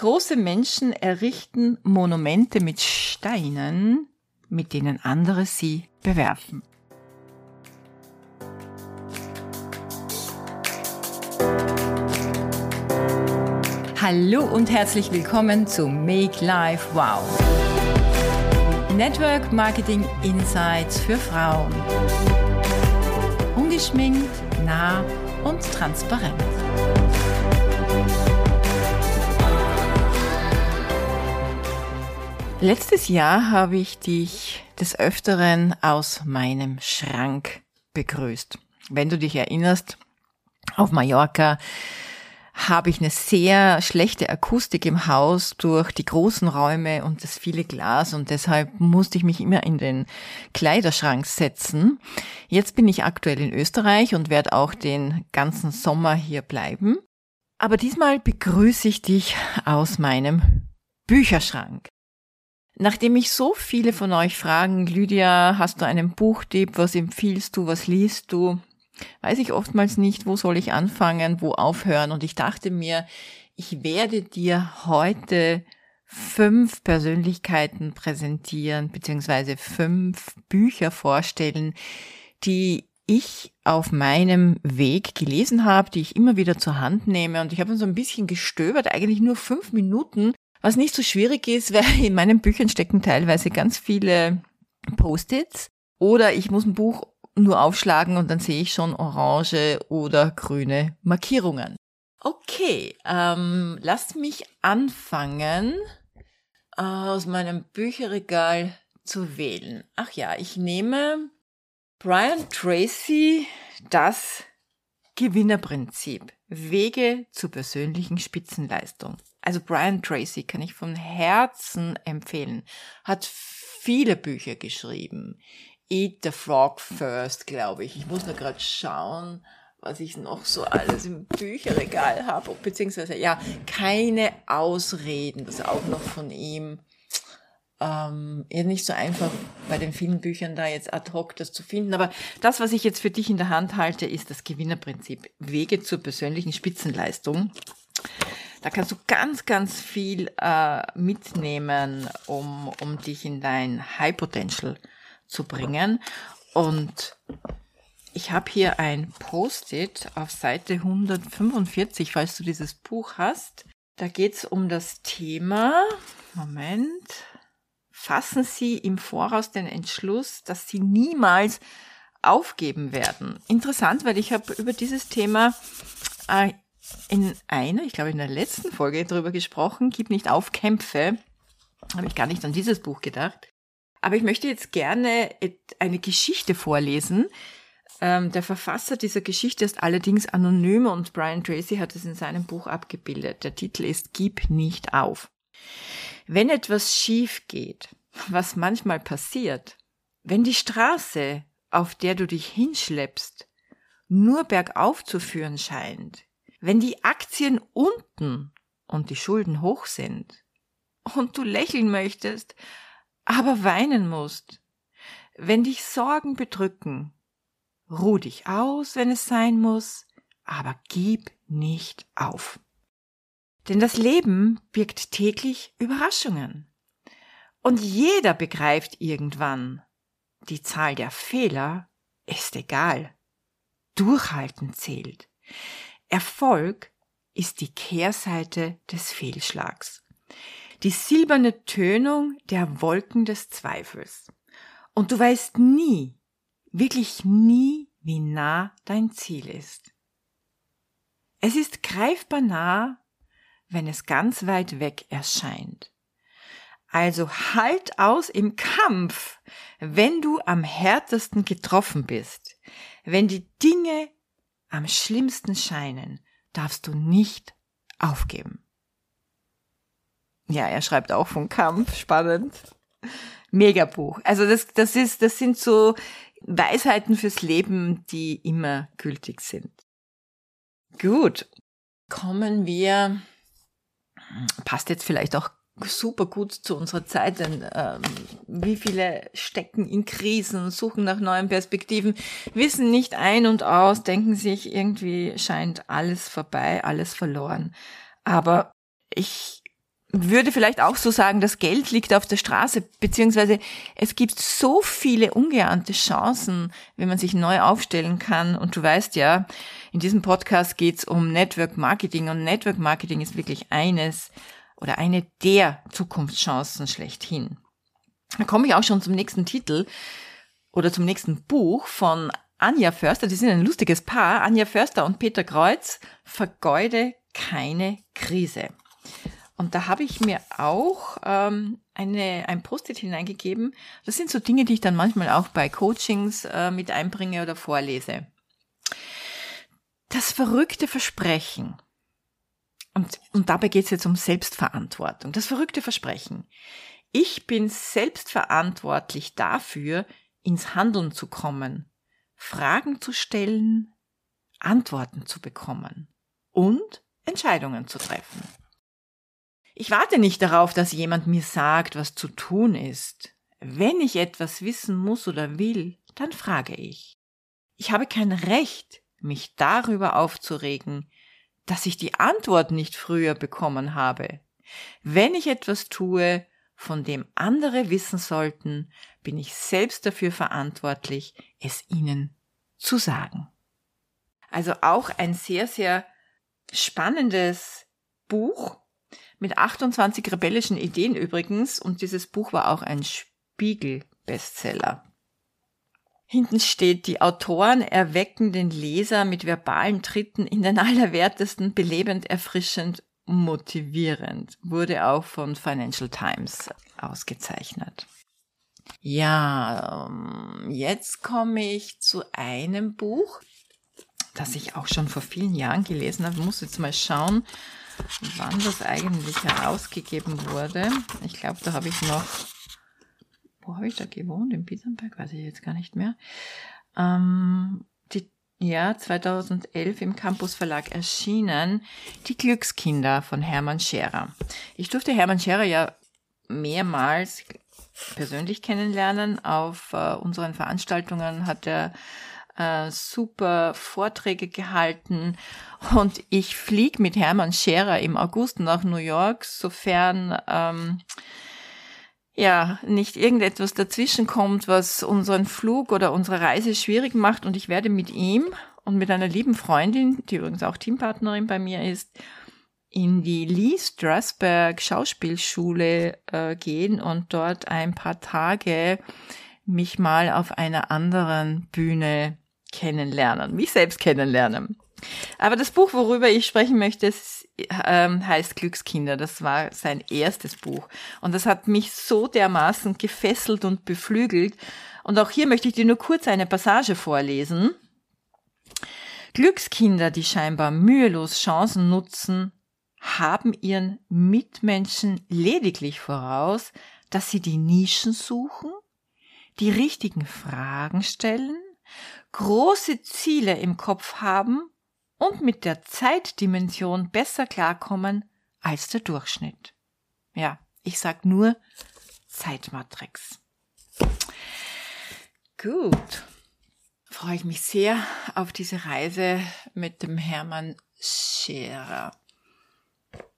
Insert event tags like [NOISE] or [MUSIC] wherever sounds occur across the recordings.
Große Menschen errichten Monumente mit Steinen, mit denen andere sie bewerfen. Hallo und herzlich willkommen zu Make Life Wow. Network Marketing Insights für Frauen. Ungeschminkt, nah und transparent. Letztes Jahr habe ich dich des Öfteren aus meinem Schrank begrüßt. Wenn du dich erinnerst, auf Mallorca habe ich eine sehr schlechte Akustik im Haus durch die großen Räume und das viele Glas und deshalb musste ich mich immer in den Kleiderschrank setzen. Jetzt bin ich aktuell in Österreich und werde auch den ganzen Sommer hier bleiben. Aber diesmal begrüße ich dich aus meinem Bücherschrank. Nachdem mich so viele von euch fragen, Lydia, hast du einen Buchtipp, was empfiehlst du, was liest du, weiß ich oftmals nicht, wo soll ich anfangen, wo aufhören. Und ich dachte mir, ich werde dir heute fünf Persönlichkeiten präsentieren, beziehungsweise fünf Bücher vorstellen, die ich auf meinem Weg gelesen habe, die ich immer wieder zur Hand nehme. Und ich habe so ein bisschen gestöbert, eigentlich nur fünf Minuten, was nicht so schwierig ist, [LAUGHS] weil in meinen Büchern stecken teilweise ganz viele Post-its oder ich muss ein Buch nur aufschlagen und dann sehe ich schon orange oder grüne Markierungen. Okay, ähm, lasst mich anfangen, aus meinem Bücherregal zu wählen. Ach ja, ich nehme Brian Tracy, das Gewinnerprinzip. Wege zur persönlichen Spitzenleistung. Also Brian Tracy kann ich von Herzen empfehlen. Hat viele Bücher geschrieben. Eat the Frog First, glaube ich. Ich muss nur gerade schauen, was ich noch so alles im Bücherregal habe. Beziehungsweise, ja, keine Ausreden. Das ist auch noch von ihm. Ähm, nicht so einfach bei den vielen Büchern da jetzt ad hoc das zu finden. Aber das, was ich jetzt für dich in der Hand halte, ist das Gewinnerprinzip. Wege zur persönlichen Spitzenleistung. Da kannst du ganz, ganz viel äh, mitnehmen, um, um dich in dein High Potential zu bringen. Und ich habe hier ein Post-it auf Seite 145, falls du dieses Buch hast. Da geht's um das Thema, Moment, fassen Sie im Voraus den Entschluss, dass Sie niemals aufgeben werden. Interessant, weil ich habe über dieses Thema äh, in einer, ich glaube in der letzten Folge darüber gesprochen, Gib nicht auf, kämpfe. Habe ich gar nicht an dieses Buch gedacht. Aber ich möchte jetzt gerne eine Geschichte vorlesen. Ähm, der Verfasser dieser Geschichte ist allerdings anonym und Brian Tracy hat es in seinem Buch abgebildet. Der Titel ist Gib nicht auf. Wenn etwas schief geht, was manchmal passiert, wenn die Straße, auf der du dich hinschleppst, nur bergauf zu führen scheint, wenn die Aktien unten und die Schulden hoch sind und du lächeln möchtest, aber weinen musst, wenn dich Sorgen bedrücken, ruh dich aus, wenn es sein muss, aber gib nicht auf. Denn das Leben birgt täglich Überraschungen. Und jeder begreift irgendwann, die Zahl der Fehler ist egal. Durchhalten zählt. Erfolg ist die Kehrseite des Fehlschlags. Die silberne Tönung der Wolken des Zweifels. Und du weißt nie, wirklich nie, wie nah dein Ziel ist. Es ist greifbar nah, wenn es ganz weit weg erscheint. Also halt aus im Kampf, wenn du am härtesten getroffen bist, wenn die Dinge am schlimmsten scheinen, darfst du nicht aufgeben. Ja, er schreibt auch von Kampf, spannend. Megabuch. Also das, das ist, das sind so Weisheiten fürs Leben, die immer gültig sind. Gut. Kommen wir, passt jetzt vielleicht auch super gut zu unserer Zeit, denn ähm, wie viele stecken in Krisen, suchen nach neuen Perspektiven, wissen nicht ein und aus, denken sich, irgendwie scheint alles vorbei, alles verloren. Aber ich würde vielleicht auch so sagen, das Geld liegt auf der Straße, beziehungsweise es gibt so viele ungeahnte Chancen, wenn man sich neu aufstellen kann. Und du weißt ja, in diesem Podcast geht's um Network Marketing und Network Marketing ist wirklich eines oder eine der Zukunftschancen schlechthin. Da komme ich auch schon zum nächsten Titel oder zum nächsten Buch von Anja Förster. Die sind ein lustiges Paar. Anja Förster und Peter Kreuz. Vergeude keine Krise. Und da habe ich mir auch ähm, eine, ein Post-it hineingegeben. Das sind so Dinge, die ich dann manchmal auch bei Coachings äh, mit einbringe oder vorlese. Das verrückte Versprechen. Und, und dabei geht es jetzt um Selbstverantwortung. Das verrückte Versprechen. Ich bin selbstverantwortlich dafür, ins Handeln zu kommen, Fragen zu stellen, Antworten zu bekommen und Entscheidungen zu treffen. Ich warte nicht darauf, dass jemand mir sagt, was zu tun ist. Wenn ich etwas wissen muss oder will, dann frage ich. Ich habe kein Recht, mich darüber aufzuregen, dass ich die Antwort nicht früher bekommen habe. Wenn ich etwas tue, von dem andere wissen sollten, bin ich selbst dafür verantwortlich, es ihnen zu sagen. Also auch ein sehr, sehr spannendes Buch, mit 28 rebellischen Ideen übrigens. Und dieses Buch war auch ein Spiegel-Bestseller. Hinten steht, die Autoren erwecken den Leser mit verbalen Tritten in den Allerwertesten, belebend, erfrischend, motivierend. Wurde auch von Financial Times ausgezeichnet. Ja, ähm, jetzt komme ich zu einem Buch, das ich auch schon vor vielen Jahren gelesen habe. Ich muss jetzt mal schauen, wann das eigentlich herausgegeben wurde. Ich glaube, da habe ich noch, wo habe ich da gewohnt? In Biesenberg? Weiß ich jetzt gar nicht mehr. Ähm, die, ja, 2011 im Campus Verlag erschienen. Die Glückskinder von Hermann Scherer. Ich durfte Hermann Scherer ja mehrmals persönlich kennenlernen. Auf äh, unseren Veranstaltungen hat er äh, super Vorträge gehalten. Und ich fliege mit Hermann Scherer im August nach New York, sofern ähm, ja nicht irgendetwas dazwischen kommt, was unseren Flug oder unsere Reise schwierig macht. Und ich werde mit ihm und mit einer lieben Freundin, die übrigens auch Teampartnerin bei mir ist, in die Lee Strasberg Schauspielschule äh, gehen und dort ein paar Tage mich mal auf einer anderen Bühne kennenlernen, mich selbst kennenlernen. Aber das Buch, worüber ich sprechen möchte, ist, ähm, heißt Glückskinder. Das war sein erstes Buch. Und das hat mich so dermaßen gefesselt und beflügelt. Und auch hier möchte ich dir nur kurz eine Passage vorlesen. Glückskinder, die scheinbar mühelos Chancen nutzen, haben ihren Mitmenschen lediglich voraus, dass sie die Nischen suchen, die richtigen Fragen stellen große Ziele im Kopf haben und mit der Zeitdimension besser klarkommen als der Durchschnitt. Ja, ich sag nur Zeitmatrix. Gut. Freue ich mich sehr auf diese Reise mit dem Hermann Scherer.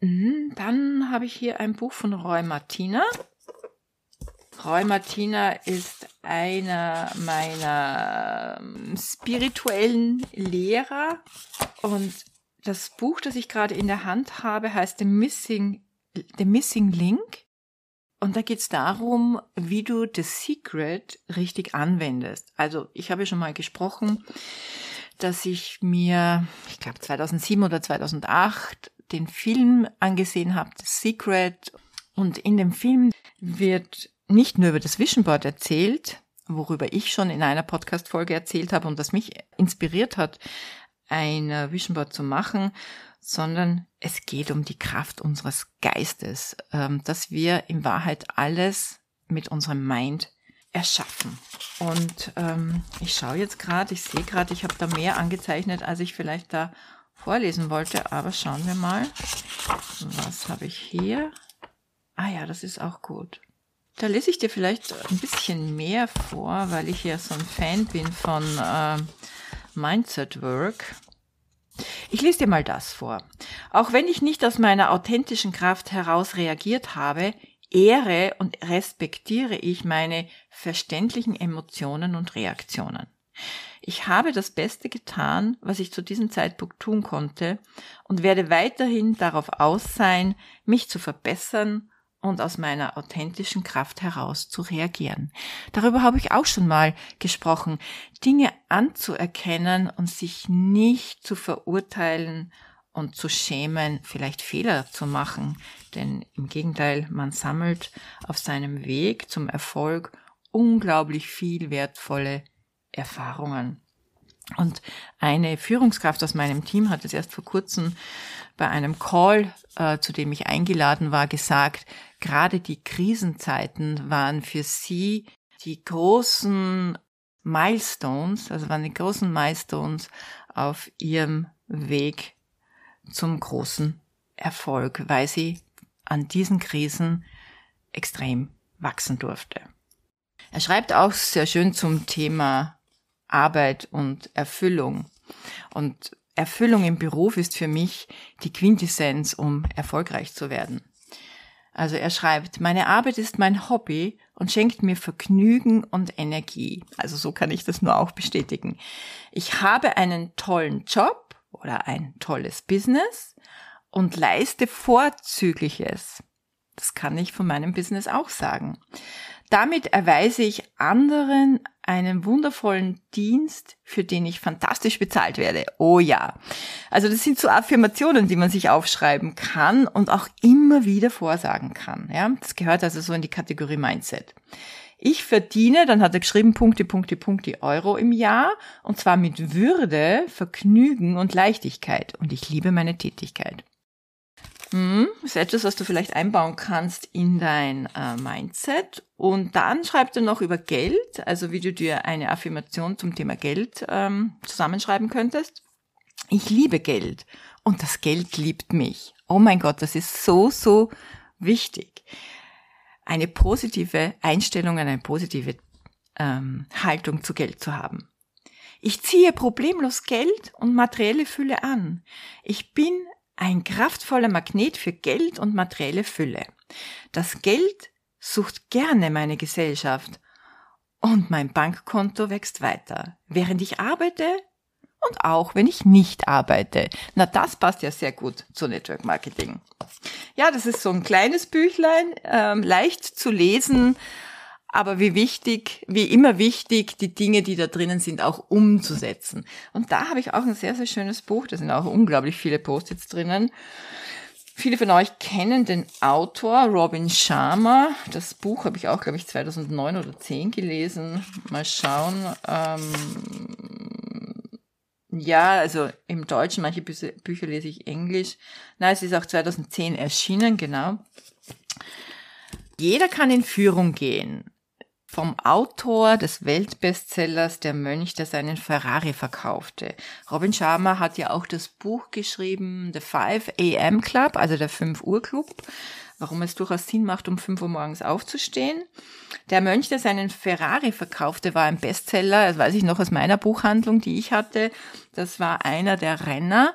Mhm, dann habe ich hier ein Buch von Roy Martina. Roy Martina ist einer meiner ähm, spirituellen Lehrer und das Buch, das ich gerade in der Hand habe, heißt The Missing, The Missing Link. Und da geht es darum, wie du The Secret richtig anwendest. Also ich habe schon mal gesprochen, dass ich mir, ich glaube 2007 oder 2008, den Film angesehen habe, The Secret. Und in dem Film wird nicht nur über das Vision Board erzählt, worüber ich schon in einer Podcast-Folge erzählt habe und das mich inspiriert hat, ein Vision Board zu machen, sondern es geht um die Kraft unseres Geistes, ähm, dass wir in Wahrheit alles mit unserem Mind erschaffen. Und ähm, ich schaue jetzt gerade, ich sehe gerade, ich habe da mehr angezeichnet, als ich vielleicht da vorlesen wollte, aber schauen wir mal, was habe ich hier? Ah ja, das ist auch gut. Da lese ich dir vielleicht ein bisschen mehr vor, weil ich ja so ein Fan bin von äh, Mindset Work. Ich lese dir mal das vor. Auch wenn ich nicht aus meiner authentischen Kraft heraus reagiert habe, ehre und respektiere ich meine verständlichen Emotionen und Reaktionen. Ich habe das Beste getan, was ich zu diesem Zeitpunkt tun konnte und werde weiterhin darauf aus sein, mich zu verbessern und aus meiner authentischen Kraft heraus zu reagieren. Darüber habe ich auch schon mal gesprochen, Dinge anzuerkennen und sich nicht zu verurteilen und zu schämen, vielleicht Fehler zu machen. Denn im Gegenteil, man sammelt auf seinem Weg zum Erfolg unglaublich viel wertvolle Erfahrungen. Und eine Führungskraft aus meinem Team hat es erst vor kurzem bei einem Call, äh, zu dem ich eingeladen war, gesagt, gerade die Krisenzeiten waren für sie die großen Milestones, also waren die großen Milestones auf ihrem Weg zum großen Erfolg, weil sie an diesen Krisen extrem wachsen durfte. Er schreibt auch sehr schön zum Thema Arbeit und Erfüllung. Und Erfüllung im Beruf ist für mich die Quintessenz, um erfolgreich zu werden. Also er schreibt, meine Arbeit ist mein Hobby und schenkt mir Vergnügen und Energie. Also so kann ich das nur auch bestätigen. Ich habe einen tollen Job oder ein tolles Business und leiste Vorzügliches. Das kann ich von meinem Business auch sagen. Damit erweise ich anderen einen wundervollen Dienst, für den ich fantastisch bezahlt werde. Oh ja. Also das sind so Affirmationen, die man sich aufschreiben kann und auch immer wieder vorsagen kann. Ja, das gehört also so in die Kategorie Mindset. Ich verdiene, dann hat er geschrieben, Punkte, Punkte, Punkte Euro im Jahr und zwar mit Würde, Vergnügen und Leichtigkeit und ich liebe meine Tätigkeit. Hm, ist etwas, was du vielleicht einbauen kannst in dein äh, Mindset. Und dann schreibt er noch über Geld, also wie du dir eine Affirmation zum Thema Geld ähm, zusammenschreiben könntest. Ich liebe Geld und das Geld liebt mich. Oh mein Gott, das ist so, so wichtig. Eine positive Einstellung, eine positive ähm, Haltung zu Geld zu haben. Ich ziehe problemlos Geld und materielle Fülle an. Ich bin ein kraftvoller Magnet für Geld und materielle Fülle. Das Geld sucht gerne meine Gesellschaft und mein Bankkonto wächst weiter, während ich arbeite und auch wenn ich nicht arbeite. Na, das passt ja sehr gut zu Network Marketing. Ja, das ist so ein kleines Büchlein, ähm, leicht zu lesen, aber wie wichtig, wie immer wichtig, die Dinge, die da drinnen sind, auch umzusetzen. Und da habe ich auch ein sehr, sehr schönes Buch, da sind auch unglaublich viele Post-its drinnen. Viele von euch kennen den Autor Robin Sharma. Das Buch habe ich auch, glaube ich, 2009 oder 10 gelesen. Mal schauen. Ähm ja, also im Deutschen, manche Bücher lese ich Englisch. Nein, es ist auch 2010 erschienen, genau. Jeder kann in Führung gehen vom Autor des Weltbestsellers Der Mönch, der seinen Ferrari verkaufte. Robin Sharma hat ja auch das Buch geschrieben, The 5 AM Club, also der 5 Uhr Club, warum es durchaus Sinn macht, um 5 Uhr morgens aufzustehen. Der Mönch, der seinen Ferrari verkaufte, war ein Bestseller, das weiß ich noch aus meiner Buchhandlung, die ich hatte. Das war einer der Renner.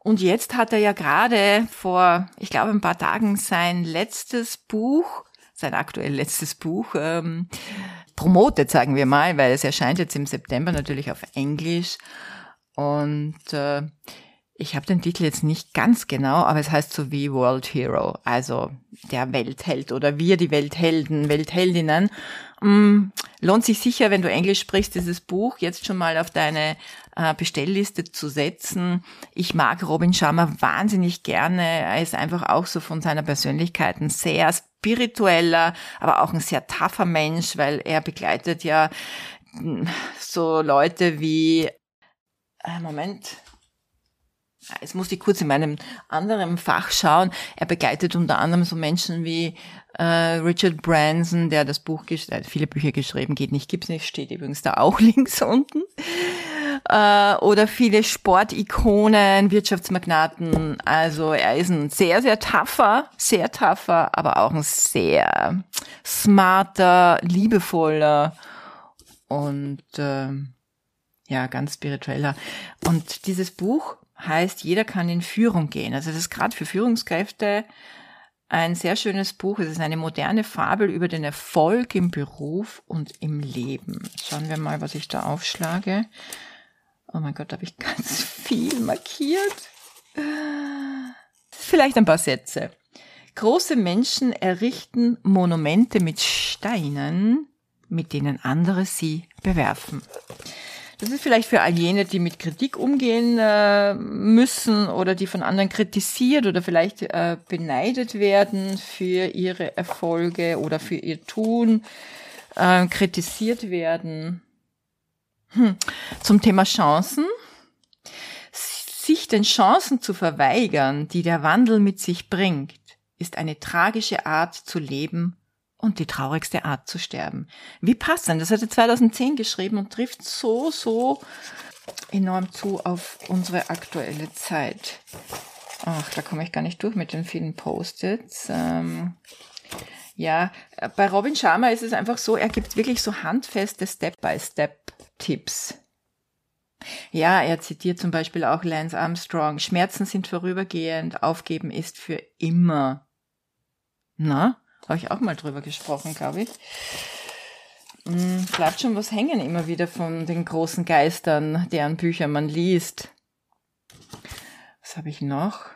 Und jetzt hat er ja gerade vor, ich glaube, ein paar Tagen sein letztes Buch sein aktuell letztes Buch ähm, promotet, sagen wir mal, weil es erscheint jetzt im September natürlich auf Englisch. Und äh, ich habe den Titel jetzt nicht ganz genau, aber es heißt so wie World Hero, also der Weltheld oder wir die Welthelden, Weltheldinnen. Mm, lohnt sich sicher, wenn du Englisch sprichst, dieses Buch jetzt schon mal auf deine äh, Bestellliste zu setzen. Ich mag Robin Sharma wahnsinnig gerne. Er ist einfach auch so von seiner Persönlichkeit ein sehr spiritueller, aber auch ein sehr tougher Mensch, weil er begleitet ja hm, so Leute wie, äh, Moment, Jetzt muss ich kurz in meinem anderen Fach schauen. Er begleitet unter anderem so Menschen wie äh, Richard Branson, der das Buch, hat viele Bücher geschrieben, geht nicht, gibt's nicht, steht übrigens da auch [LAUGHS] links unten. Äh, oder viele Sportikonen, Wirtschaftsmagnaten. Also er ist ein sehr, sehr tougher, sehr tougher, aber auch ein sehr smarter, liebevoller und äh, ja, ganz spiritueller. Und dieses Buch heißt, jeder kann in Führung gehen. Also das ist gerade für Führungskräfte ein sehr schönes Buch. Es ist eine moderne Fabel über den Erfolg im Beruf und im Leben. Schauen wir mal, was ich da aufschlage. Oh mein Gott, da habe ich [LAUGHS] ganz viel markiert. Vielleicht ein paar Sätze. Große Menschen errichten Monumente mit Steinen, mit denen andere sie bewerfen. Das ist vielleicht für all jene, die mit Kritik umgehen äh, müssen oder die von anderen kritisiert oder vielleicht äh, beneidet werden für ihre Erfolge oder für ihr Tun, äh, kritisiert werden. Hm. Zum Thema Chancen. Sich den Chancen zu verweigern, die der Wandel mit sich bringt, ist eine tragische Art zu leben und die traurigste Art zu sterben. Wie passend. Das hat er 2010 geschrieben und trifft so, so enorm zu auf unsere aktuelle Zeit. Ach, da komme ich gar nicht durch mit den vielen Post-its. Ähm, ja, bei Robin Sharma ist es einfach so, er gibt wirklich so handfeste Step-by-Step-Tipps. Ja, er zitiert zum Beispiel auch Lance Armstrong. Schmerzen sind vorübergehend, aufgeben ist für immer. Na? Habe ich auch mal drüber gesprochen, glaube ich. Hm, bleibt schon was hängen immer wieder von den großen Geistern, deren Bücher man liest. Was habe ich noch?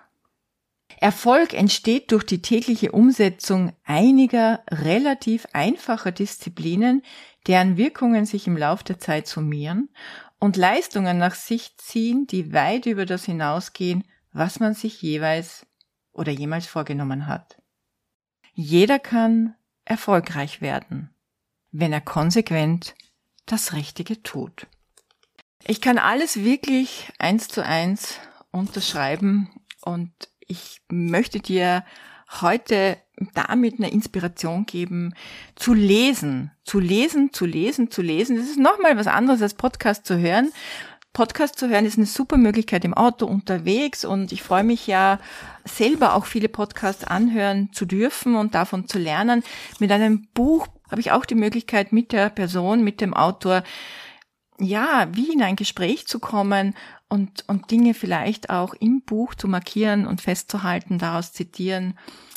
Erfolg entsteht durch die tägliche Umsetzung einiger relativ einfacher Disziplinen, deren Wirkungen sich im Lauf der Zeit summieren und Leistungen nach sich ziehen, die weit über das hinausgehen, was man sich jeweils oder jemals vorgenommen hat. Jeder kann erfolgreich werden, wenn er konsequent das Richtige tut. Ich kann alles wirklich eins zu eins unterschreiben und ich möchte dir heute damit eine Inspiration geben, zu lesen, zu lesen, zu lesen, zu lesen. Das ist nochmal was anderes als Podcast zu hören. Podcast zu hören ist eine super Möglichkeit im Auto unterwegs und ich freue mich ja selber auch viele Podcasts anhören zu dürfen und davon zu lernen. Mit einem Buch habe ich auch die Möglichkeit mit der Person, mit dem Autor, ja, wie in ein Gespräch zu kommen und, und Dinge vielleicht auch im Buch zu markieren und festzuhalten, daraus zitieren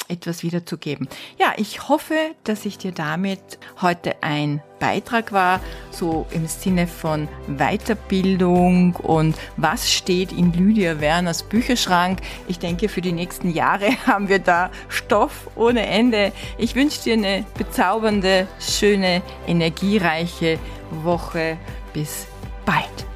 etwas wiederzugeben. Ja, ich hoffe, dass ich dir damit heute ein Beitrag war, so im Sinne von Weiterbildung und was steht in Lydia Werners Bücherschrank. Ich denke, für die nächsten Jahre [LAUGHS] haben wir da Stoff ohne Ende. Ich wünsche dir eine bezaubernde, schöne, energiereiche Woche. Bis bald.